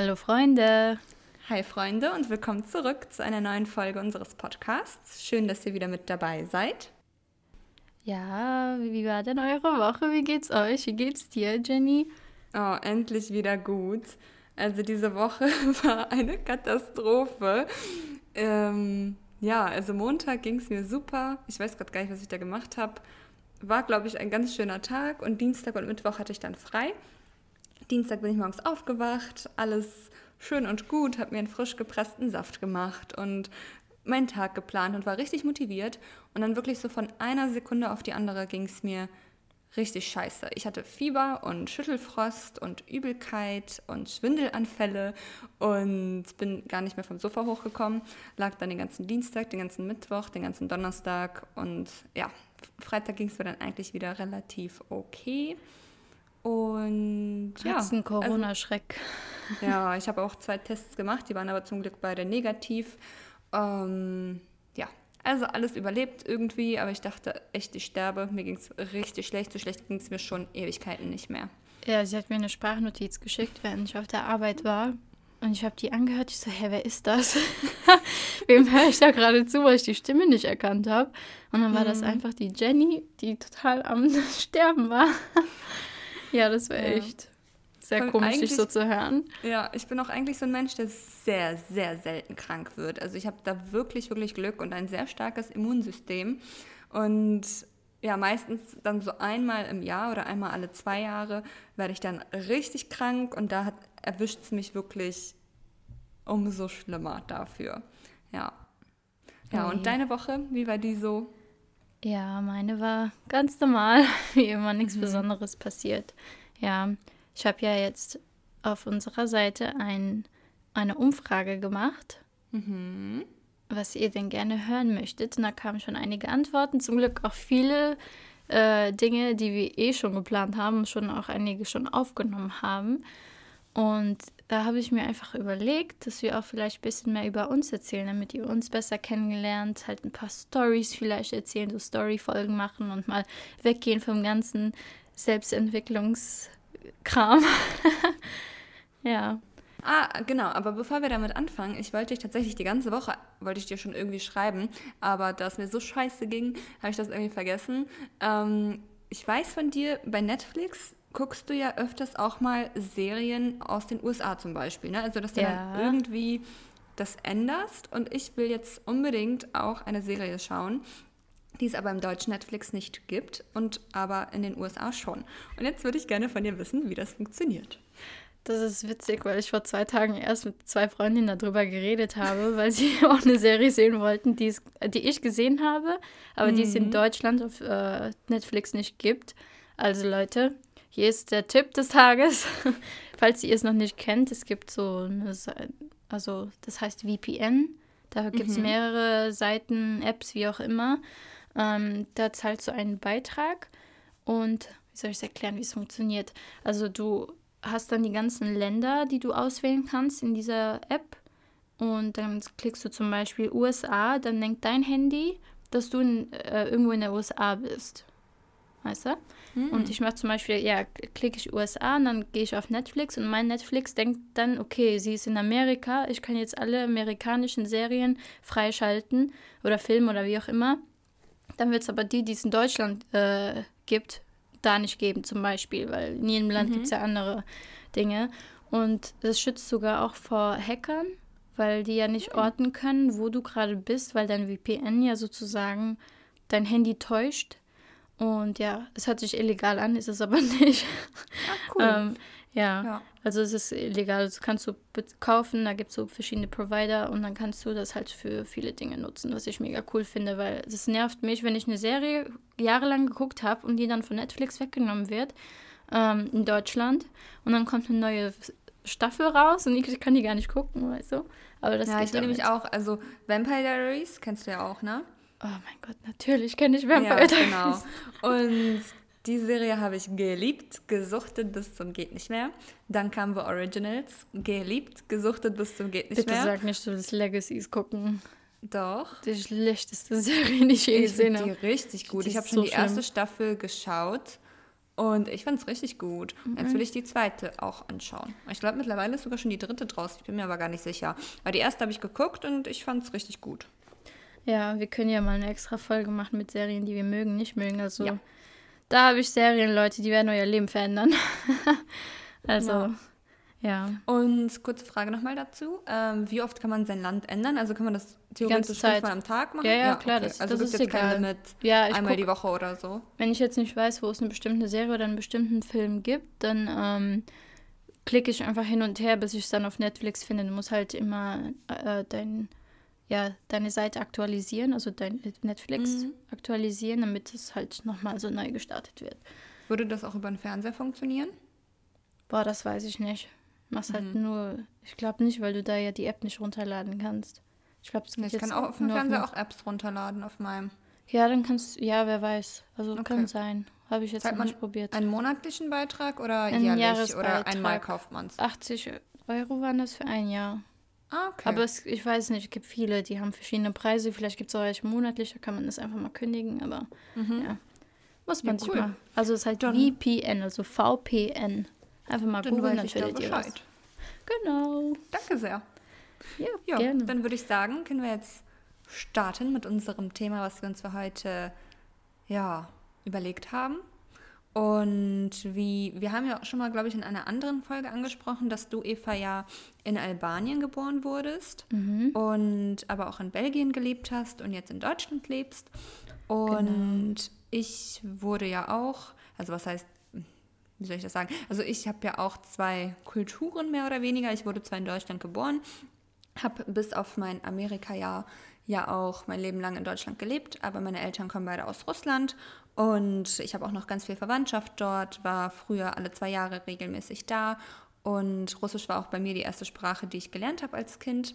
Hallo Freunde. Hi Freunde und willkommen zurück zu einer neuen Folge unseres Podcasts. Schön, dass ihr wieder mit dabei seid. Ja, wie war denn eure Woche? Wie geht's euch? Wie geht's dir, Jenny? Oh, endlich wieder gut. Also diese Woche war eine Katastrophe. Ähm, ja, also Montag ging es mir super. Ich weiß gerade gar nicht, was ich da gemacht habe. War, glaube ich, ein ganz schöner Tag und Dienstag und Mittwoch hatte ich dann frei. Dienstag bin ich morgens aufgewacht, alles schön und gut, habe mir einen frisch gepressten Saft gemacht und meinen Tag geplant und war richtig motiviert. Und dann wirklich so von einer Sekunde auf die andere ging es mir richtig scheiße. Ich hatte Fieber und Schüttelfrost und Übelkeit und Schwindelanfälle und bin gar nicht mehr vom Sofa hochgekommen. Lag dann den ganzen Dienstag, den ganzen Mittwoch, den ganzen Donnerstag und ja, Freitag ging es mir dann eigentlich wieder relativ okay. Und ja. Hat's einen Corona-Schreck. Also, ja, ich habe auch zwei Tests gemacht, die waren aber zum Glück beide negativ. Ähm, ja, also alles überlebt irgendwie, aber ich dachte echt, ich sterbe. Mir ging es richtig schlecht. So schlecht ging es mir schon Ewigkeiten nicht mehr. Ja, sie hat mir eine Sprachnotiz geschickt, während ich auf der Arbeit war. Und ich habe die angehört. Ich so, hä, wer ist das? Wem höre ich da gerade zu, weil ich die Stimme nicht erkannt habe? Und dann war das Mhm. einfach die Jenny, die total am Sterben war. Ja, das war Ja. echt sehr Voll komisch, dich so zu hören. Ja, ich bin auch eigentlich so ein Mensch, der sehr, sehr selten krank wird. Also ich habe da wirklich, wirklich Glück und ein sehr starkes Immunsystem. Und ja, meistens dann so einmal im Jahr oder einmal alle zwei Jahre werde ich dann richtig krank und da erwischt es mich wirklich umso schlimmer dafür. Ja. Ja, Oh und deine Woche, wie war die so? Ja, meine war ganz normal, wie immer nichts Mhm. Besonderes passiert. Ja, ich habe ja jetzt auf unserer Seite ein, eine Umfrage gemacht, Mhm. was ihr denn gerne hören möchtet. Und da kamen schon einige Antworten, zum Glück auch viele äh, Dinge, die wir eh schon geplant haben, schon auch einige schon aufgenommen haben. Und da habe ich mir einfach überlegt, dass wir auch vielleicht ein bisschen mehr über uns erzählen, damit ihr uns besser kennengelernt, halt ein paar Stories vielleicht erzählen, so Story-Folgen machen und mal weggehen vom ganzen Selbstentwicklungskram. ja. Ah, genau, aber bevor wir damit anfangen, ich wollte dich tatsächlich die ganze Woche, wollte ich dir schon irgendwie schreiben, aber da es mir so scheiße ging, habe ich das irgendwie vergessen. Ähm, ich weiß von dir, bei Netflix guckst du ja öfters auch mal Serien aus den USA zum Beispiel, ne? Also, dass du Ja. dann irgendwie das änderst und ich will jetzt unbedingt auch eine Serie schauen, die es aber im deutschen Netflix nicht gibt und aber in den USA schon. Und jetzt würde ich gerne von dir wissen, wie das funktioniert. Das ist witzig, weil ich vor zwei Tagen erst mit zwei Freundinnen darüber geredet habe, weil sie auch eine Serie sehen wollten, die, es, die ich gesehen habe, aber die es in Deutschland auf äh, Netflix nicht gibt. Also Leute, hier ist der Tipp des Tages. Falls ihr es noch nicht kennt, es gibt so eine, Sei- also das heißt VPN. Da gibt es mehrere Seiten, Apps, wie auch immer. Ähm, da zahlst du einen Beitrag und wie soll ich es erklären, wie es funktioniert? Also du hast dann die ganzen Länder, die du auswählen kannst in dieser App. Und dann klickst du zum Beispiel USA, dann denkt dein Handy, dass du in, äh, irgendwo in der USA bist. Weißt du? Und ich mache zum Beispiel, ja, klicke ich USA und dann gehe ich auf Netflix und mein Netflix denkt dann, okay, sie ist in Amerika, ich kann jetzt alle amerikanischen Serien freischalten oder Filme oder wie auch immer. Dann wird es aber die, die es in Deutschland äh, gibt, da nicht geben zum Beispiel, weil in jedem Land gibt es ja andere Dinge. Und das schützt sogar auch vor Hackern, weil die ja nicht orten können, wo du gerade bist, weil dein VPN ja sozusagen dein Handy täuscht. Und ja, es hört sich illegal an, ist es aber nicht. Ah, cool. Ähm, ja. Ja. also es ist illegal. Das kannst du kaufen, da gibt es so verschiedene Provider und dann kannst du das halt für viele Dinge nutzen, was ich mega cool finde, weil es nervt mich, wenn ich eine Serie jahrelang geguckt habe und die dann von Netflix weggenommen wird ähm, in Deutschland und dann kommt eine neue Staffel raus und ich kann die gar nicht gucken, weißt du? Aber das ja, ich damit. nämlich auch, also Vampire Diaries kennst du ja auch, ne? Oh mein Gott, natürlich kenne ich Vampire ja, Diaries. genau. Und die Serie habe ich geliebt, gesuchtet bis zum geht nicht mehr. Dann kamen The Originals, geliebt, gesuchtet bis zum geht nicht Bitte mehr. sag nicht, du willst Legacies gucken. Doch. Die schlechteste Serie, die ich je Ich gesehen finde die habe. richtig gut. Die Ich habe schon so die schlimm. erste Staffel geschaut Und ich fand es richtig gut. Mhm. Jetzt will ich die zweite auch anschauen. Ich glaube, mittlerweile ist sogar schon die dritte draus. Ich bin mir aber gar nicht sicher. Aber die erste habe ich geguckt und ich fand es richtig gut. Ja, wir können ja mal eine extra Folge machen mit Serien, die wir mögen, nicht mögen. Also ja. da habe ich Serien, Leute, die werden euer Leben verändern. also, ja. ja. Und kurze Frage nochmal dazu. Ähm, wie oft kann man sein Land ändern? Also kann man das theoretisch fünfmal am Tag machen? Ja, ja, klar. Okay. Das, also das ist jetzt egal. Limit, ja, einmal guck, die Woche oder so? Wenn ich jetzt nicht weiß, wo es eine bestimmte Serie oder einen bestimmten Film gibt, dann ähm, klicke ich einfach hin und her, bis ich es dann auf Netflix finde. Du musst halt immer äh, dein ja, deine Seite aktualisieren, also dein Netflix mhm. aktualisieren, damit es halt nochmal so neu gestartet wird. Würde das auch über den Fernseher funktionieren? Boah, das weiß ich nicht. Machst halt mhm. halt nur, ich glaube nicht, weil du da ja die App nicht runterladen kannst. Ich glaube, es geht Ich kann auch auf dem Fernseher auch Apps runterladen auf meinem. Ja, dann kannst ja, wer weiß. Also okay. kann sein. Habe ich jetzt Zahlt noch nicht probiert. Einen monatlichen Beitrag oder ein jährlich oder einmal kauft man es? 80 Euro waren das für ein Jahr. Ah, okay. Aber es, ich weiß nicht, es gibt viele, die haben verschiedene Preise. Vielleicht gibt es auch welche monatlich, da kann man das einfach mal kündigen, aber mhm. ja. Muss man ja, sich cool. mal. Also es ist halt dann, VPN, also VPN. Einfach mal dann googeln, dann findet ihr was. Genau. Danke sehr. Ja, ja gerne. Dann würde ich sagen, können wir jetzt starten mit unserem Thema, was wir uns für heute ja, überlegt haben. Und wie, wir haben ja schon mal, glaube ich, in einer anderen Folge angesprochen, dass du, Eva, ja in Albanien geboren wurdest mhm. und aber auch in Belgien gelebt hast und jetzt in Deutschland lebst. Und genau. ich wurde ja auch, also was heißt, wie soll ich das sagen? Also ich habe ja auch zwei Kulturen mehr oder weniger. Ich wurde zwar in Deutschland geboren, habe bis auf mein Amerika-Jahr ja auch mein Leben lang in Deutschland gelebt, aber meine Eltern kommen beide aus Russland und ich habe auch noch ganz viel Verwandtschaft dort, war früher alle zwei Jahre regelmäßig da. Und Russisch war auch bei mir die erste Sprache, die ich gelernt habe als Kind.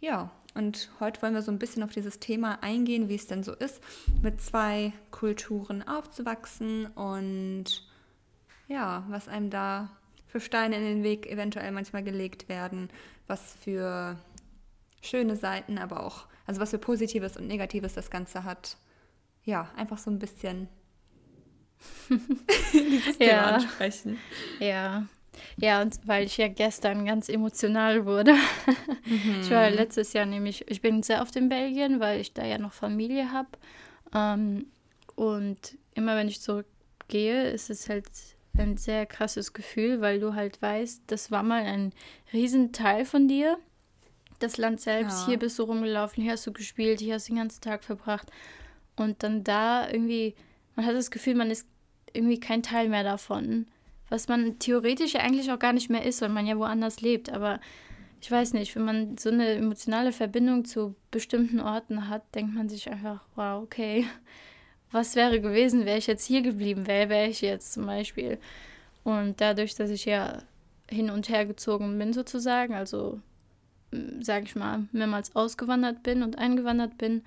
Ja, und heute wollen wir so ein bisschen auf dieses Thema eingehen, wie es denn so ist, mit zwei Kulturen aufzuwachsen und ja, was einem da für Steine in den Weg eventuell manchmal gelegt werden, was für schöne Seiten, aber auch, also was für Positives und Negatives das Ganze hat ja, einfach so ein bisschen dieses Thema ja. ansprechen. Ja. Ja, und weil ich ja gestern ganz emotional wurde. Mhm. Ich war letztes Jahr nämlich, ich bin sehr oft in Belgien, weil ich da ja noch Familie habe. Ähm, und immer wenn ich zurückgehe, ist es halt ein sehr krasses Gefühl, weil du halt weißt, das war mal ein Riesenteil von dir. Das Land selbst, ja. hier bist du rumgelaufen, hier hast du gespielt, hier hast du den ganzen Tag verbracht. Und dann da irgendwie, man hat das Gefühl, man ist irgendwie kein Teil mehr davon. Was man theoretisch eigentlich auch gar nicht mehr ist, weil man ja woanders lebt. Aber ich weiß nicht, wenn man so eine emotionale Verbindung zu bestimmten Orten hat, denkt man sich einfach, wow, okay, was wäre gewesen, wäre ich jetzt hier geblieben, wäre ich jetzt zum Beispiel. Und dadurch, dass ich ja hin und her gezogen bin sozusagen, also sage ich mal, mehrmals ausgewandert bin und eingewandert bin,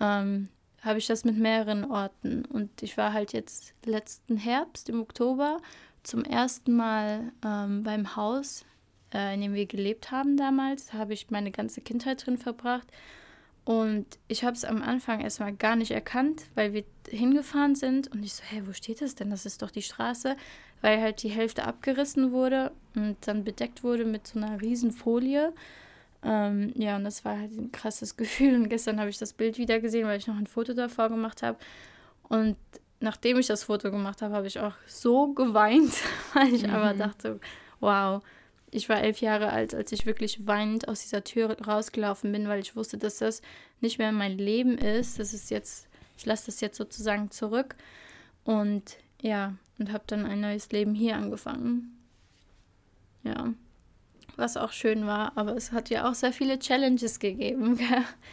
ähm, habe ich das mit mehreren Orten. Und ich war halt jetzt letzten Herbst, im Oktober, zum ersten Mal ähm, beim Haus, äh, in dem wir gelebt haben damals. habe ich meine ganze Kindheit drin verbracht. Und ich habe es am Anfang erstmal gar nicht erkannt, weil wir hingefahren sind. Und ich so, hey, wo steht das denn? Das ist doch die Straße. Weil halt die Hälfte abgerissen wurde und dann bedeckt wurde mit so einer riesen Folie. Ähm, ja, und das war halt ein krasses Gefühl. Und gestern habe ich das Bild wieder gesehen, weil ich noch ein Foto davor gemacht habe. Und nachdem ich das Foto gemacht habe, habe ich auch so geweint, weil ich mhm. aber dachte, wow, ich war elf Jahre alt, als ich wirklich weinend aus dieser Tür rausgelaufen bin, weil ich wusste, dass das nicht mehr mein Leben ist. Das ist jetzt, ich lasse das jetzt sozusagen zurück. Und ja, und habe dann ein neues Leben hier angefangen. Ja was auch schön war, aber es hat ja auch sehr viele Challenges gegeben.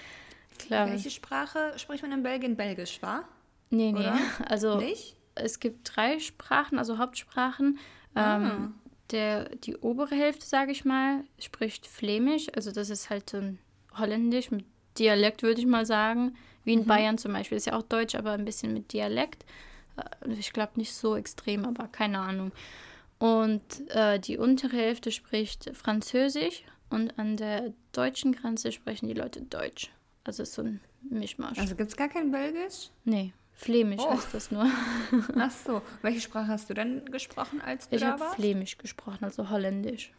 Klar. Welche Sprache spricht man in Belgien? Belgisch, war? Nee, nee. Oder? Also Nicht? es gibt drei Sprachen, also Hauptsprachen. Ah. Ähm, der, die obere Hälfte, sage ich mal, spricht Flämisch. Also das ist halt so ein Holländisch mit Dialekt, würde ich mal sagen. Wie in mhm. Bayern zum Beispiel. Das ist ja auch Deutsch, aber ein bisschen mit Dialekt. Äh, ich glaube nicht so extrem, aber keine Ahnung. Und äh, die untere Hälfte spricht Französisch und an der deutschen Grenze sprechen die Leute Deutsch. Also ist so ein Mischmasch. Also gibt es gar kein Belgisch? Nee, Flämisch oh. heißt das nur. Ach so. Welche Sprache hast du denn gesprochen, als du ich da warst? Ich habe Flämisch gesprochen, also Holländisch.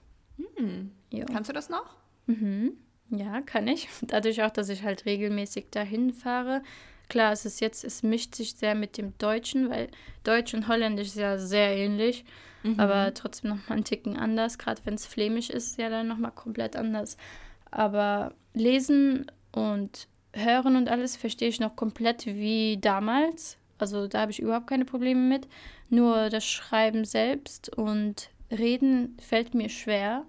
Hm. Ja. Kannst du das noch? Mhm. Ja, kann ich. Dadurch auch, dass ich halt regelmäßig dahin fahre. Klar, es ist jetzt, es mischt sich sehr mit dem Deutschen, weil Deutsch und Holländisch ist ja sehr ähnlich, mhm. aber trotzdem nochmal einen Ticken anders. Gerade wenn es flämisch ist, ja dann nochmal komplett anders. Aber lesen und hören und alles verstehe ich noch komplett wie damals. Also da habe ich überhaupt keine Probleme mit. Nur das Schreiben selbst und Reden fällt mir schwer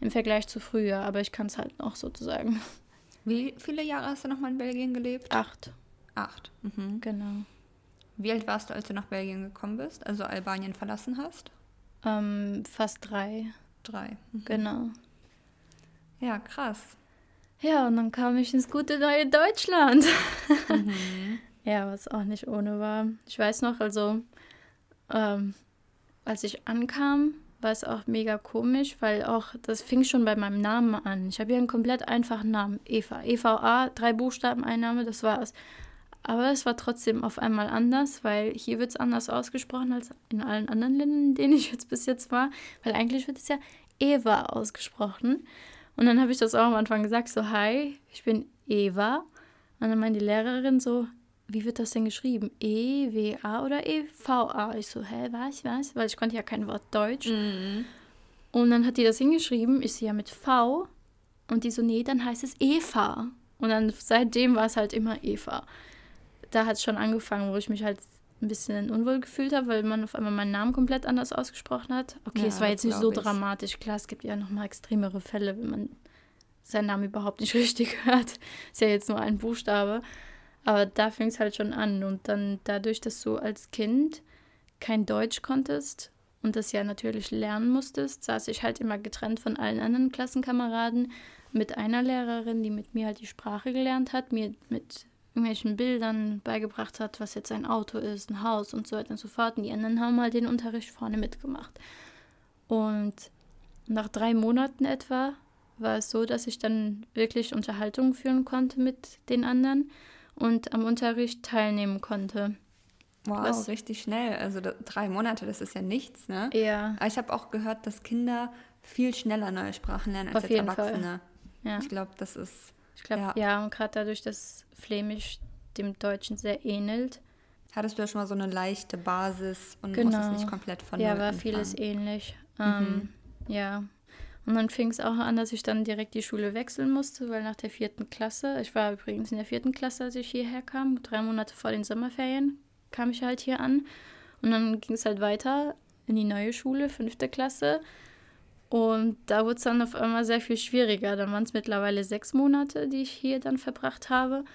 im Vergleich zu früher, aber ich kann es halt noch sozusagen. Wie viele Jahre hast du noch mal in Belgien gelebt? Acht. Acht. Mhm. Genau. Wie alt warst du, als du nach Belgien gekommen bist, also Albanien verlassen hast? Ähm, fast drei. Drei. Mhm. Genau. Ja, krass. Ja, und dann kam ich ins gute neue Deutschland. Mhm. ja, was auch nicht ohne war. Ich weiß noch, also ähm, als ich ankam, war es auch mega komisch, weil auch, das fing schon bei meinem Namen an. Ich habe hier einen komplett einfachen Namen, Eva. EVA, drei Buchstaben, Einname, das war's. Aber es war trotzdem auf einmal anders, weil hier wird es anders ausgesprochen als in allen anderen Ländern, in denen ich jetzt bis jetzt war. Weil eigentlich wird es ja Eva ausgesprochen. Und dann habe ich das auch am Anfang gesagt, so, hi, ich bin Eva. Und dann meinte die Lehrerin so, wie wird das denn geschrieben? E-W-A oder E-V-A? Ich so, hä, was, was? Weil ich konnte ja kein Wort Deutsch. Mhm. Und dann hat die das hingeschrieben, ich sehe ja mit V. Und die so, nee, dann heißt es Eva. Und dann seitdem war es halt immer Eva. Da hat es schon angefangen, wo ich mich halt ein bisschen unwohl gefühlt habe, weil man auf einmal meinen Namen komplett anders ausgesprochen hat. Okay, ja, es war jetzt nicht so ich. dramatisch. Klar, es gibt ja noch mal extremere Fälle, wenn man seinen Namen überhaupt nicht richtig hört. Ist ja jetzt nur ein Buchstabe. Aber da fing es halt schon an. Und dann dadurch, dass du als Kind kein Deutsch konntest und das ja natürlich lernen musstest, saß ich halt immer getrennt von allen anderen Klassenkameraden mit einer Lehrerin, die mit mir halt die Sprache gelernt hat, mir mit irgendwelchen Bildern beigebracht hat, was jetzt ein Auto ist, ein Haus und so weiter und so fort. Und die anderen haben halt den Unterricht vorne mitgemacht. Und nach drei Monaten etwa war es so, dass ich dann wirklich Unterhaltungen führen konnte mit den anderen und am Unterricht teilnehmen konnte. Wow, Was? richtig schnell. Also drei Monate, das ist ja nichts, ne? Ja. Aber ich habe auch gehört, dass Kinder viel schneller neue Sprachen lernen als Auf jetzt Erwachsene. Ja. Ich glaube, das ist. Ich glaube, ja. ja, und gerade dadurch, dass Flämisch dem Deutschen sehr ähnelt. Hattest du ja schon mal so eine leichte Basis und genau. musstest nicht komplett von Ja, war anfangen. vieles ähnlich. Ähm, mhm. Ja. Und dann fing es auch an, dass ich dann direkt die Schule wechseln musste, weil nach der vierten Klasse, ich war übrigens in der vierten Klasse, als ich hierher kam, drei Monate vor den Sommerferien kam ich halt hier an. Und dann ging es halt weiter in die neue Schule, fünfte Klasse. Und da wurde es dann auf einmal sehr viel schwieriger. Dann waren es mittlerweile sechs Monate, die ich hier dann verbracht habe.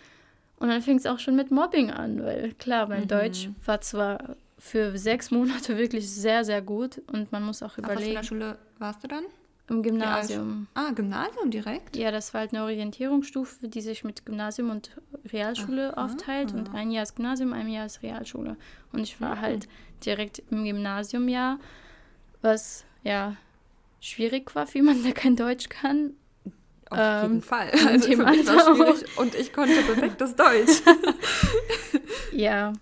Und dann fing es auch schon mit Mobbing an, weil klar, mein mhm. Deutsch war zwar für sechs Monate wirklich sehr, sehr gut und man muss auch überlegen. Auf was für einer Schule warst du dann? Im Gymnasium. Ah, Gymnasium direkt? Ja, das war halt eine Orientierungsstufe, die sich mit Gymnasium und Realschule Aha. aufteilt. Und ein Jahr ist Gymnasium, ein Jahr ist Realschule. Und ich war ja. halt direkt im Gymnasiumjahr, was ja schwierig war für jemanden, der kein Deutsch kann. Auf ähm, jeden Fall. Also für mich war schwierig und ich konnte perfektes Deutsch. ja,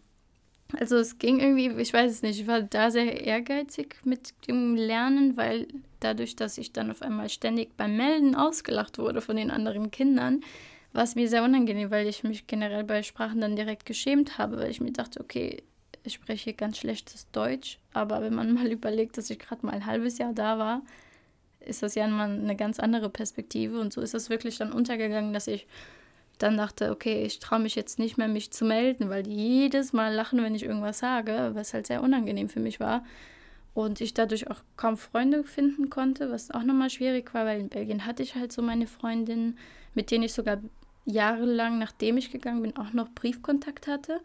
also es ging irgendwie, ich weiß es nicht, ich war da sehr ehrgeizig mit dem Lernen, weil dadurch, dass ich dann auf einmal ständig beim Melden ausgelacht wurde von den anderen Kindern, war es mir sehr unangenehm, weil ich mich generell bei Sprachen dann direkt geschämt habe, weil ich mir dachte, okay, ich spreche ganz schlechtes Deutsch, aber wenn man mal überlegt, dass ich gerade mal ein halbes Jahr da war, ist das ja mal eine ganz andere Perspektive und so ist es wirklich dann untergegangen, dass ich dann dachte, okay, ich traue mich jetzt nicht mehr, mich zu melden, weil die jedes Mal lachen, wenn ich irgendwas sage, was halt sehr unangenehm für mich war. Und ich dadurch auch kaum Freunde finden konnte, was auch nochmal schwierig war, weil in Belgien hatte ich halt so meine Freundinnen, mit denen ich sogar jahrelang, nachdem ich gegangen bin, auch noch Briefkontakt hatte.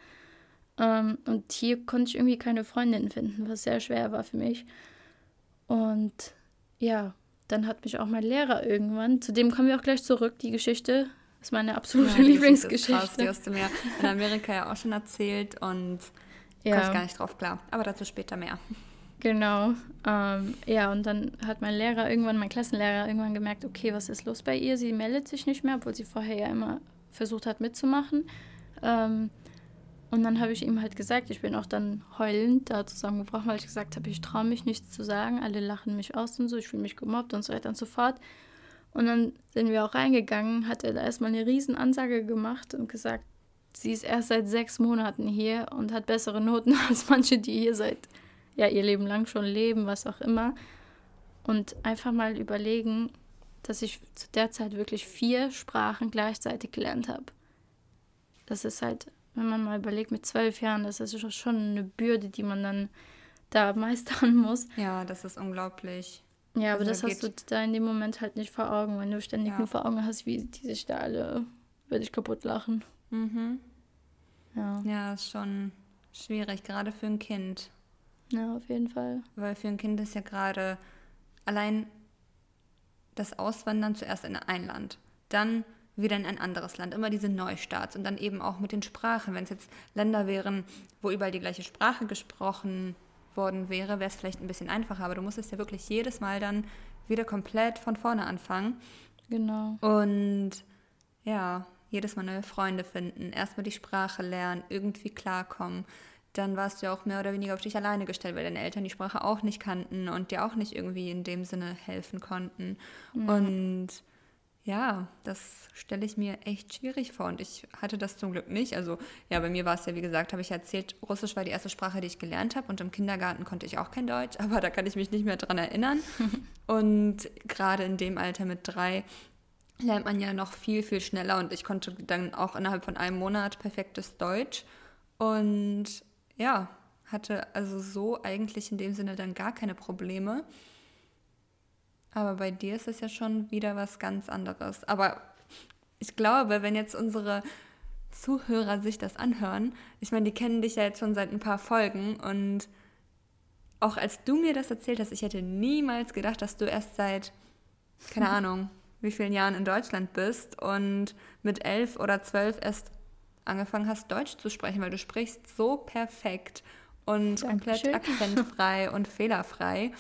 Ähm, und hier konnte ich irgendwie keine Freundinnen finden, was sehr schwer war für mich. Und ja, dann hat mich auch mein Lehrer irgendwann, zu dem kommen wir auch gleich zurück, die Geschichte, ist meine absolute ja, Lieblingsgeschichte. Krass, die hast du mir in Amerika ja auch schon erzählt und ja. kommst gar nicht drauf klar. Aber dazu später mehr. Genau. Ähm, ja, und dann hat mein Lehrer irgendwann, mein Klassenlehrer irgendwann gemerkt, okay, was ist los bei ihr? Sie meldet sich nicht mehr, obwohl sie vorher ja immer versucht hat mitzumachen. Ähm, Und dann habe ich ihm halt gesagt, ich bin auch dann heulend da zusammengebrochen, weil ich gesagt habe, ich traue mich nichts zu sagen, alle lachen mich aus und so, ich fühle mich gemobbt und so weiter und so fort. Und dann sind wir auch reingegangen, hat er da erstmal eine riesen Ansage gemacht und gesagt, sie ist erst seit sechs Monaten hier und hat bessere Noten als manche, die hier seit ja ihr Leben lang schon leben, was auch immer. Und einfach mal überlegen, dass ich zu der Zeit wirklich vier Sprachen gleichzeitig gelernt habe. Das ist halt wenn man mal überlegt, mit zwölf Jahren, das ist schon eine Bürde, die man dann da meistern muss. Ja, das ist unglaublich. Ja, aber also das hast du da in dem Moment halt nicht vor Augen, wenn du ständig ja. nur vor Augen hast, wie die sich da alle, würde ich kaputt lachen. Mhm. Ja. Ja, ist schon schwierig, gerade für ein Kind. Ja, auf jeden Fall. Weil für ein Kind ist ja gerade allein das Auswandern zuerst in ein Land, dann wieder in ein anderes Land. Immer diese Neustarts und dann eben auch mit den Sprachen. Wenn es jetzt Länder wären, wo überall die gleiche Sprache gesprochen worden wäre, wäre es vielleicht ein bisschen einfacher. Aber du musstest ja wirklich jedes Mal dann wieder komplett von vorne anfangen. Genau. Und ja, jedes Mal neue Freunde finden, erstmal die Sprache lernen, irgendwie klarkommen. Dann warst du ja auch mehr oder weniger auf dich alleine gestellt, weil deine Eltern die Sprache auch nicht kannten und dir auch nicht irgendwie in dem Sinne helfen konnten. Mhm. Und ja, das stelle ich mir echt schwierig vor und ich hatte das zum Glück nicht. Also ja, bei mir war es ja, wie gesagt, habe ich erzählt, Russisch war die erste Sprache, die ich gelernt habe und im Kindergarten konnte ich auch kein Deutsch, aber da kann ich mich nicht mehr dran erinnern. und gerade in dem Alter mit drei lernt man ja noch viel, viel schneller und ich konnte dann auch innerhalb von einem Monat perfektes Deutsch und ja, hatte also so eigentlich in dem Sinne dann gar keine Probleme. Aber bei dir ist es ja schon wieder was ganz anderes. Aber ich glaube, wenn jetzt unsere Zuhörer sich das anhören, ich meine, die kennen dich ja jetzt schon seit ein paar Folgen und auch als du mir das erzählt hast, ich hätte niemals gedacht, dass du erst seit, keine Ahnung, wie vielen Jahren in Deutschland bist und mit elf oder zwölf erst angefangen hast, Deutsch zu sprechen, weil du sprichst so perfekt und Dankeschön. komplett akzentfrei und fehlerfrei.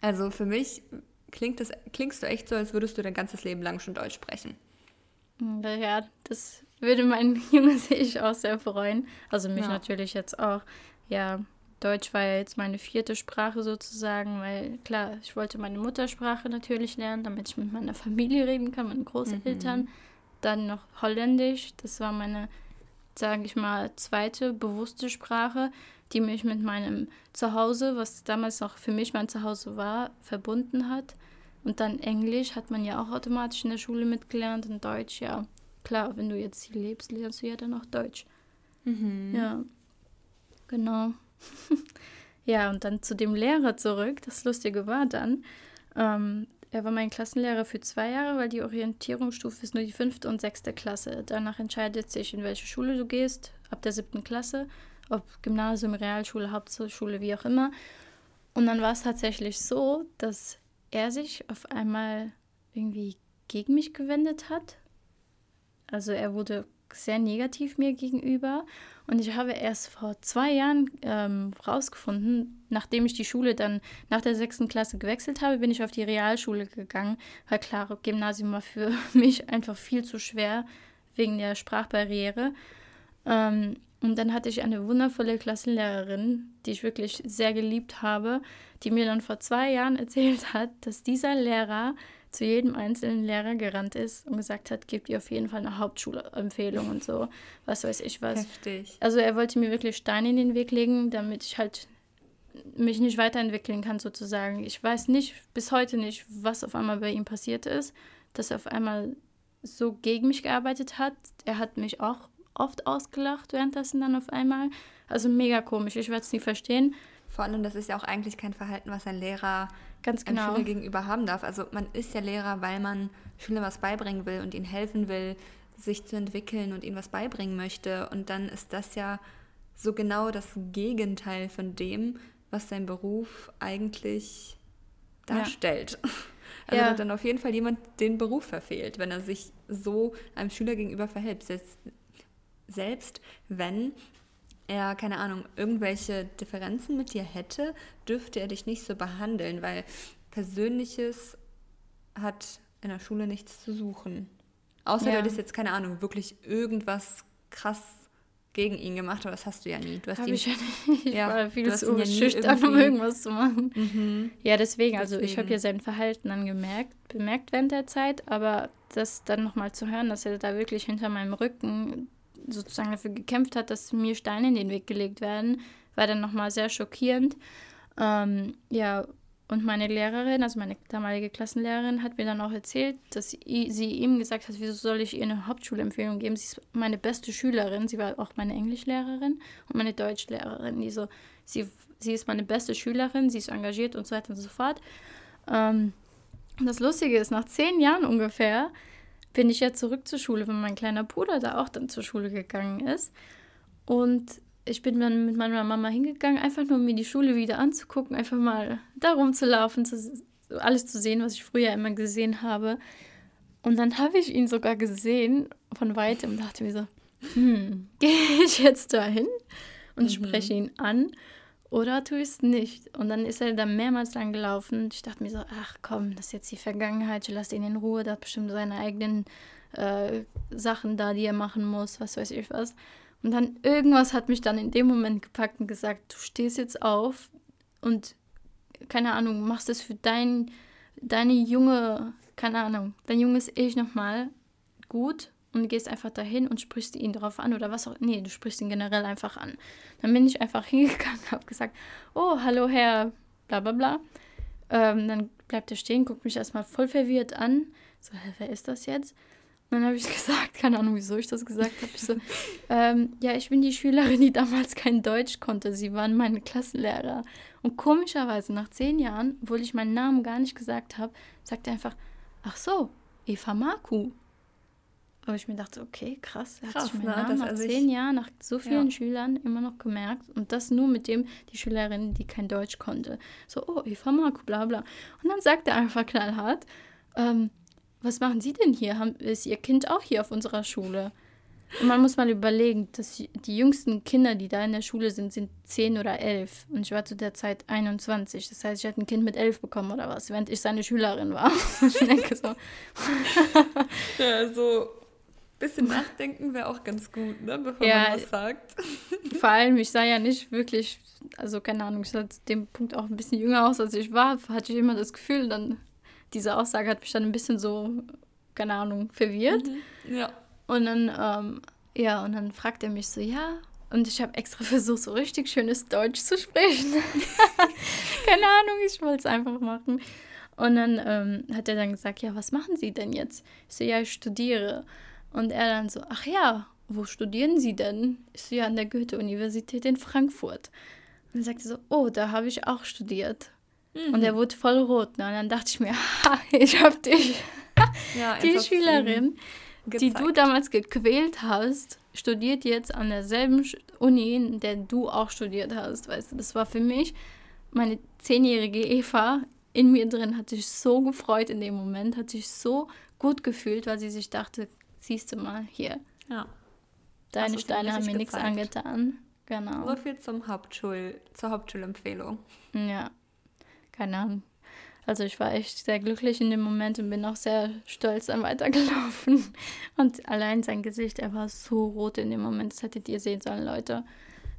Also für mich klingt das, klingst du echt so, als würdest du dein ganzes Leben lang schon Deutsch sprechen. Hm, ja, das würde mein junges Ich auch sehr freuen. Also mich ja. natürlich jetzt auch. Ja, Deutsch war ja jetzt meine vierte Sprache sozusagen, weil klar, ich wollte meine Muttersprache natürlich lernen, damit ich mit meiner Familie reden kann, meinen Großeltern. Mhm. Dann noch Holländisch, das war meine, sage ich mal, zweite bewusste Sprache die mich mit meinem Zuhause, was damals auch für mich mein Zuhause war, verbunden hat. Und dann Englisch hat man ja auch automatisch in der Schule mitgelernt und Deutsch, ja. Klar, wenn du jetzt hier lebst, lernst du ja dann auch Deutsch. Mhm. Ja, genau. ja, und dann zu dem Lehrer zurück. Das Lustige war dann, ähm, er war mein Klassenlehrer für zwei Jahre, weil die Orientierungsstufe ist nur die fünfte und sechste Klasse. Danach entscheidet sich, in welche Schule du gehst, ab der siebten Klasse ob Gymnasium, Realschule, Hauptschule, wie auch immer. Und dann war es tatsächlich so, dass er sich auf einmal irgendwie gegen mich gewendet hat. Also er wurde sehr negativ mir gegenüber. Und ich habe erst vor zwei Jahren ähm, rausgefunden, nachdem ich die Schule dann nach der sechsten Klasse gewechselt habe, bin ich auf die Realschule gegangen, weil klar, Gymnasium war für mich einfach viel zu schwer wegen der Sprachbarriere. Ähm, und dann hatte ich eine wundervolle Klassenlehrerin, die ich wirklich sehr geliebt habe, die mir dann vor zwei Jahren erzählt hat, dass dieser Lehrer zu jedem einzelnen Lehrer gerannt ist und gesagt hat, gebt ihr auf jeden Fall eine Hauptschulempfehlung und so, was weiß ich was. Heftig. Also er wollte mir wirklich Steine in den Weg legen, damit ich halt mich nicht weiterentwickeln kann sozusagen. Ich weiß nicht, bis heute nicht, was auf einmal bei ihm passiert ist, dass er auf einmal so gegen mich gearbeitet hat. Er hat mich auch oft ausgelacht währenddessen dann auf einmal. Also mega komisch, ich werde es nie verstehen. Vor allem, das ist ja auch eigentlich kein Verhalten, was ein Lehrer Ganz genau. einem Schüler gegenüber haben darf. Also man ist ja Lehrer, weil man Schülern was beibringen will und ihnen helfen will, sich zu entwickeln und ihnen was beibringen möchte. Und dann ist das ja so genau das Gegenteil von dem, was sein Beruf eigentlich darstellt. Ja. Also ja. hat dann auf jeden Fall jemand den Beruf verfehlt, wenn er sich so einem Schüler gegenüber verhält. Selbst, selbst wenn er, keine Ahnung, irgendwelche Differenzen mit dir hätte, dürfte er dich nicht so behandeln, weil Persönliches hat in der Schule nichts zu suchen. Außer ja. du hättest jetzt, keine Ahnung, wirklich irgendwas krass gegen ihn gemacht, aber das hast du ja nie. Du hast Hab ihn, ich ja nicht. Ich Ja, war viel zu schüchtern, um irgendwas zu machen. Mhm. Ja, deswegen, also ich habe Deswegen. ja sein Verhalten dann gemerkt, bemerkt während der Zeit, aber das dann nochmal zu hören, dass er da wirklich hinter meinem Rücken sozusagen dafür gekämpft hat, dass mir Steine in den Weg gelegt werden, war dann nochmal sehr schockierend. Ähm, ja, und meine Lehrerin, also meine damalige Klassenlehrerin, hat mir dann auch erzählt, dass sie ihm gesagt hat, wieso soll ich ihr eine Hauptschulempfehlung geben? Sie ist meine beste Schülerin, sie war auch meine Englischlehrerin und meine Deutschlehrerin. Die so, sie, sie ist meine beste Schülerin, sie ist engagiert und so weiter und so fort. Ähm, das Lustige ist, nach zehn Jahren ungefähr bin ich ja zurück zur Schule, wenn mein kleiner Bruder da auch dann zur Schule gegangen ist. Und ich bin dann mit meiner Mama hingegangen, einfach nur um mir die Schule wieder anzugucken, einfach mal da rumzulaufen, zu, alles zu sehen, was ich früher immer gesehen habe. Und dann habe ich ihn sogar gesehen von weitem und dachte mir so, hm, gehe ich jetzt dahin und spreche ihn an oder tue ich es nicht? Und dann ist er da mehrmals lang gelaufen. Ich dachte mir so, ach komm, das ist jetzt die Vergangenheit, ich lasse ihn in Ruhe, der hat bestimmt seine eigenen äh, Sachen da, die er machen muss, was weiß ich was. Und dann irgendwas hat mich dann in dem Moment gepackt und gesagt, du stehst jetzt auf und keine Ahnung, machst es für dein, deine junge, keine Ahnung, dein junges Ich nochmal gut und gehst einfach dahin und sprichst ihn darauf an oder was auch. Nee, du sprichst ihn generell einfach an. Dann bin ich einfach hingegangen, habe gesagt, oh, hallo Herr, bla bla bla. Ähm, dann bleibt er stehen, guckt mich erstmal voll verwirrt an. So, hä, wer ist das jetzt? Und dann habe ich gesagt, keine Ahnung, wieso ich das gesagt habe. Ich so, ähm, ja, ich bin die Schülerin, die damals kein Deutsch konnte. Sie waren meine Klassenlehrer. Und komischerweise, nach zehn Jahren, obwohl ich meinen Namen gar nicht gesagt habe, sagt er einfach, ach so, Eva Marku. Aber ich mir dachte, okay, krass, er hat Krass, sich meinen ne? Nach also zehn Jahren, nach so vielen Ja. Schülern immer noch gemerkt. Und das nur mit dem, die Schülerin, die kein Deutsch konnte. So, oh, Eva Marku, bla bla. Und dann sagt er einfach knallhart, ähm, was machen Sie denn hier? Haben, ist Ihr Kind auch hier auf unserer Schule? Und man muss mal überlegen, dass die- jüngsten Kinder, die da in der Schule sind, sind 10 oder 11. Und ich war zu der Zeit 21. Das heißt, ich hatte ein Kind mit 11 bekommen oder was, während ich seine Schülerin war. Ich denke so, Ja, so bisschen nachdenken wäre auch ganz gut, ne? bevor Ja. man was sagt. vor allem, ich sah ja nicht wirklich, also keine Ahnung, ich sah zu dem Punkt auch ein bisschen jünger aus, als ich war. Hatte ich immer das Gefühl, dann, diese Aussage hat mich dann ein bisschen so, keine Ahnung, verwirrt. Ja. Und dann, ähm, ja, und dann fragt er mich so, ja. Und ich habe extra versucht, so richtig schönes Deutsch zu sprechen. Keine Ahnung, ich wollte es einfach machen. Und dann ähm, hat er dann gesagt, ja, was machen Sie denn jetzt? Ich so, ja, ich studiere. Und er dann so, ach ja, wo studieren Sie denn? Ich so, ja, an der Goethe-Universität in Frankfurt. Und dann sagte er so, oh, da habe ich auch studiert. Und er wurde voll rot. Ne? Und dann dachte ich mir, ha, ich habe dich, ja die Schülerin, die du damals gequält hast, studiert jetzt an derselben Uni, in der du auch studiert hast. Weißt du, das war für mich, meine zehnjährige Eva in mir drin hat sich so gefreut in dem Moment, hat sich so gut gefühlt, weil sie sich dachte, siehst du mal hier, Ja. deine ihm Steine haben mir nichts angetan. Genau. So viel zum Hauptschul zur Hauptschulempfehlung. Ja, keine Ahnung. Also ich war echt sehr glücklich in dem Moment und bin auch sehr stolz dann weitergelaufen. Und allein sein Gesicht, er war so rot in dem Moment, das hättet ihr sehen sollen, Leute.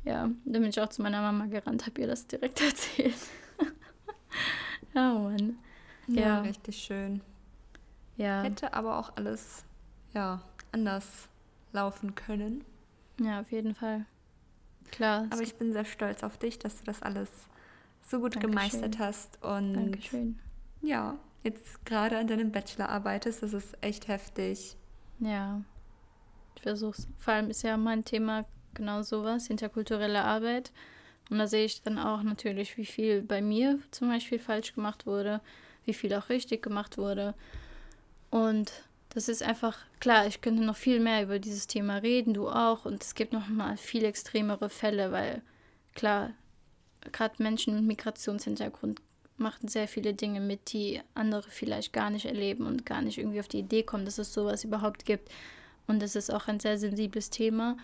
Ja, dann bin ich auch zu meiner Mama gerannt, habe ihr das direkt erzählt. ja, Mann. Ja, Ja. richtig schön. Ja, Hätte aber auch alles ja, anders laufen können. ja, auf jeden Fall. Klar. Aber ich bin sehr stolz auf dich, dass du das alles so gut Dankeschön. gemeistert hast. Und Dankeschön. ja, jetzt gerade an deinem Bachelor arbeitest, das ist echt heftig. Ja, ich versuch's. Vor allem ist ja mein Thema genau sowas, interkulturelle Arbeit. Und da sehe ich dann auch natürlich, wie viel bei mir zum Beispiel falsch gemacht wurde, wie viel auch richtig gemacht wurde. Und das ist einfach, klar, ich könnte noch viel mehr über dieses Thema reden, du auch. Und es gibt noch mal viel extremere Fälle, weil klar, gerade Menschen mit Migrationshintergrund machen sehr viele Dinge mit, die andere vielleicht gar nicht erleben und gar nicht irgendwie auf die Idee kommen, dass es sowas überhaupt gibt. Und es ist auch ein sehr sensibles Thema.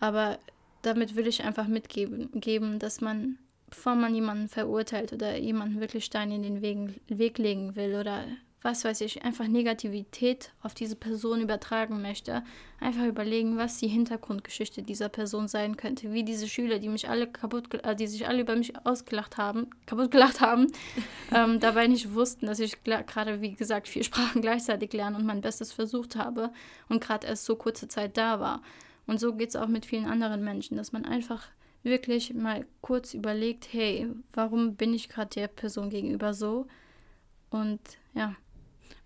Aber damit will ich einfach mitgeben, geben, dass man, bevor man jemanden verurteilt oder jemanden wirklich Steine in den Weg, Weg legen will oder was weiß ich, einfach Negativität auf diese Person übertragen möchte, einfach überlegen, was die Hintergrundgeschichte dieser Person sein könnte. Wie diese Schüler, die mich alle kaputt, äh, die sich alle über mich ausgelacht haben, kaputt gelacht haben, ähm, dabei nicht wussten, dass ich gerade, wie gesagt, vier Sprachen gleichzeitig lerne und mein Bestes versucht habe und gerade erst so kurze Zeit da war. Und so geht es auch mit vielen anderen Menschen, dass man einfach wirklich mal kurz überlegt, hey, warum bin ich gerade der Person gegenüber so? Und ja.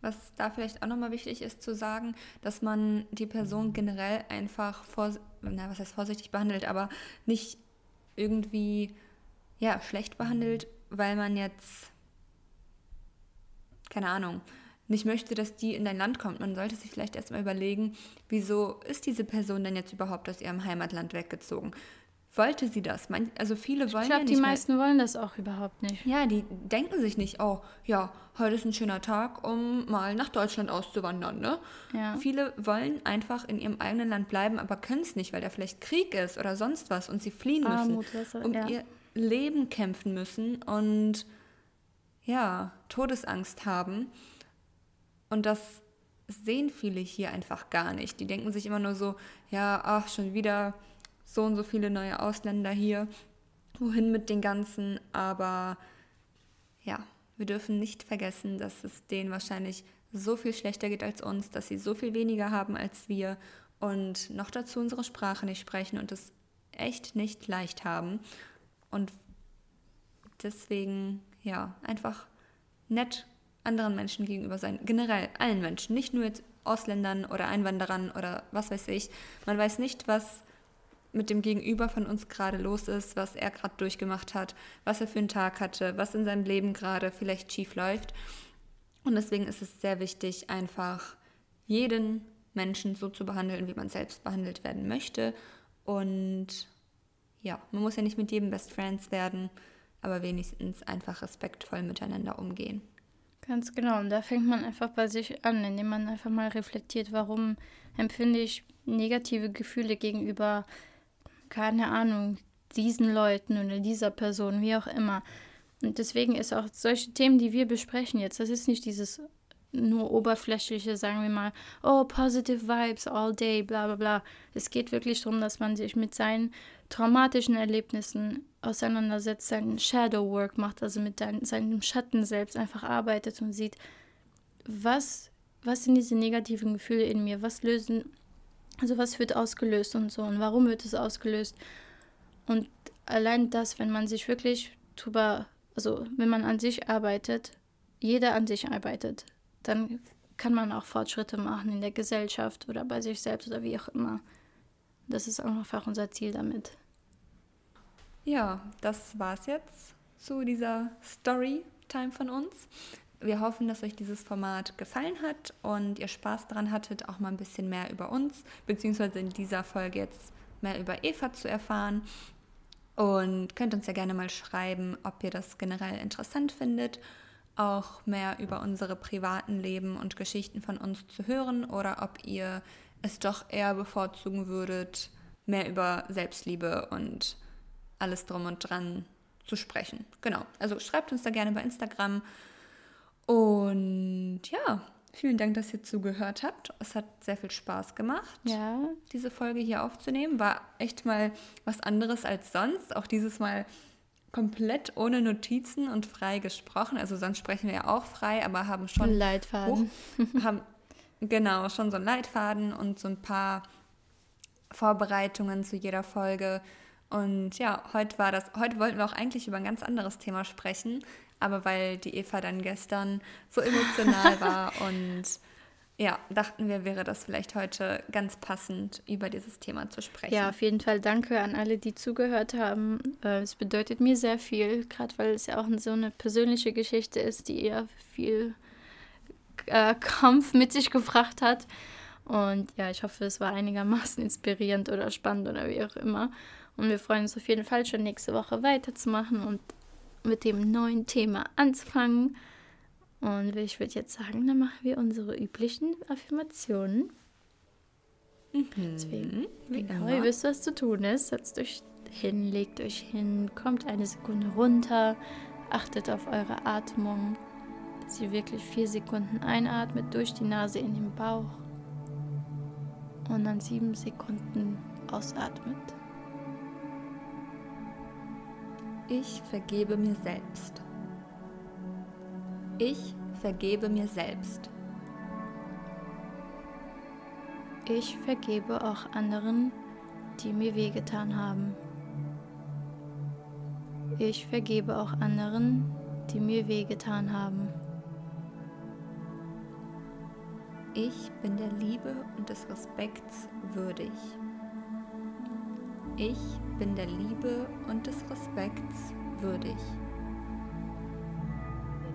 Was da vielleicht auch nochmal wichtig ist zu sagen, dass man die Person generell einfach vor, na, was heißt vorsichtig behandelt, aber nicht irgendwie ja, schlecht behandelt, weil man jetzt, keine Ahnung, nicht möchte, dass die in dein Land kommt. Man sollte sich vielleicht erstmal überlegen, wieso ist diese Person denn jetzt überhaupt aus ihrem Heimatland weggezogen? Wollte sie das. Also viele wollen ich glaub, ja nicht. Die meisten mehr. wollen das auch überhaupt nicht. Ja, die denken sich nicht, oh, ja, heute ist ein schöner Tag, um mal nach Deutschland auszuwandern. Ne? Ja. Viele wollen einfach in ihrem eigenen Land bleiben, aber können es nicht, weil da vielleicht Krieg ist oder sonst was und sie fliehen müssen, Armut, um ja. ihr Leben kämpfen müssen und ja, Todesangst haben. Und das sehen viele hier einfach gar nicht. Die denken sich immer nur so, ja, ach, schon wieder so und so viele neue Ausländer hier, wohin mit den ganzen, aber ja, wir dürfen nicht vergessen, dass es denen wahrscheinlich so viel schlechter geht als uns, dass sie so viel weniger haben als wir und noch dazu unsere Sprache nicht sprechen und es echt nicht leicht haben. Und deswegen, ja, einfach nett anderen Menschen gegenüber sein. Generell allen Menschen, nicht nur jetzt Ausländern oder Einwanderern oder was weiß ich. Man weiß nicht, was mit dem Gegenüber von uns gerade los ist, was er gerade durchgemacht hat, was er für einen Tag hatte, was in seinem Leben gerade vielleicht schief läuft. Und deswegen ist es sehr wichtig, einfach jeden Menschen so zu behandeln, wie man selbst behandelt werden möchte. Und ja, man muss ja nicht mit jedem Best Friends werden, aber wenigstens einfach respektvoll miteinander umgehen. Ganz genau. Und da fängt man einfach bei sich an, indem man einfach mal reflektiert, warum empfinde ich negative Gefühle gegenüber keine Ahnung, diesen Leuten oder dieser Person, wie auch immer. Und deswegen ist auch solche Themen, die wir besprechen jetzt, das ist nicht dieses nur oberflächliche, sagen wir mal, oh, positive Vibes all day, bla bla bla. Es geht wirklich darum, dass man sich mit seinen traumatischen Erlebnissen auseinandersetzt, seinen Shadow Work macht, also mit seinem Schatten selbst einfach arbeitet und sieht, was, was sind diese negativen Gefühle in mir, was lösen also was wird ausgelöst und so und warum wird es ausgelöst. Und allein das, wenn man sich wirklich drüber, also wenn man an sich arbeitet, jeder an sich arbeitet, dann kann man auch Fortschritte machen in der Gesellschaft oder bei sich selbst oder wie auch immer. Das ist einfach unser Ziel damit. Ja, das war's jetzt zu dieser Story-Time von uns. Wir hoffen, dass euch dieses Format gefallen hat und ihr Spaß daran hattet, auch mal ein bisschen mehr über uns, beziehungsweise in dieser Folge jetzt mehr über Eva zu erfahren. Und könnt uns ja gerne mal schreiben, ob ihr das generell interessant findet, auch mehr über unsere privaten Leben und Geschichten von uns zu hören oder ob ihr es doch eher bevorzugen würdet, mehr über Selbstliebe und alles drum und dran zu sprechen. Genau, also schreibt uns da gerne bei Instagram und ja, vielen Dank, dass ihr zugehört habt. Es hat sehr viel Spaß gemacht, ja. diese Folge hier aufzunehmen. War echt mal was anderes als sonst. Auch dieses Mal komplett ohne Notizen und frei gesprochen. Also sonst sprechen wir ja auch frei, aber haben schon Leitfaden. Hoch, haben genau schon so einen Leitfaden und so ein paar Vorbereitungen zu jeder Folge. Und ja, heute war das. Heute wollten wir auch eigentlich über ein ganz anderes Thema sprechen aber weil die Eva dann gestern so emotional war und ja, dachten wir, wäre das vielleicht heute ganz passend, über dieses Thema zu sprechen. Ja, auf jeden Fall danke an alle, die zugehört haben. Äh, es bedeutet mir sehr viel, gerade weil es ja auch so eine persönliche Geschichte ist, die eher viel äh, Kampf mit sich gebracht hat. Und ja, ich hoffe, es war einigermaßen inspirierend oder spannend oder wie auch immer. Und wir freuen uns auf jeden Fall schon nächste Woche weiterzumachen und mit dem neuen Thema anzufangen. Und ich würde jetzt sagen, dann machen wir unsere üblichen Affirmationen. Mhm. Deswegen, genau, ihr wisst, was zu tun ist. Setzt euch hin, legt euch hin, kommt eine Sekunde runter, achtet auf eure Atmung. sie wirklich vier Sekunden einatmet durch die Nase in den Bauch und dann sieben Sekunden ausatmet. Ich vergebe mir selbst. Ich vergebe mir selbst. Ich vergebe auch anderen, die mir wehgetan haben. Ich vergebe auch anderen, die mir wehgetan haben. Ich bin der Liebe und des Respekts würdig. Ich bin der Liebe und des Respekts würdig.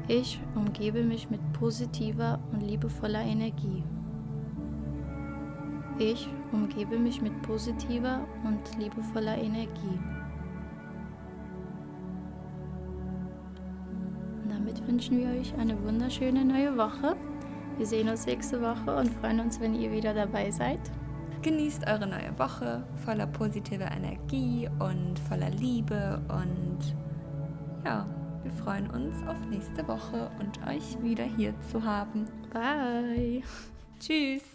Ich umgebe mich mit positiver und liebevoller Energie. Ich umgebe mich mit positiver und liebevoller Energie. Und damit wünschen wir euch eine wunderschöne neue Woche. Wir sehen uns nächste Woche und freuen uns, wenn ihr wieder dabei seid. Genießt eure neue Woche voller positiver Energie und voller Liebe und ja, wir freuen uns auf nächste Woche und euch wieder hier zu haben. Bye. Tschüss.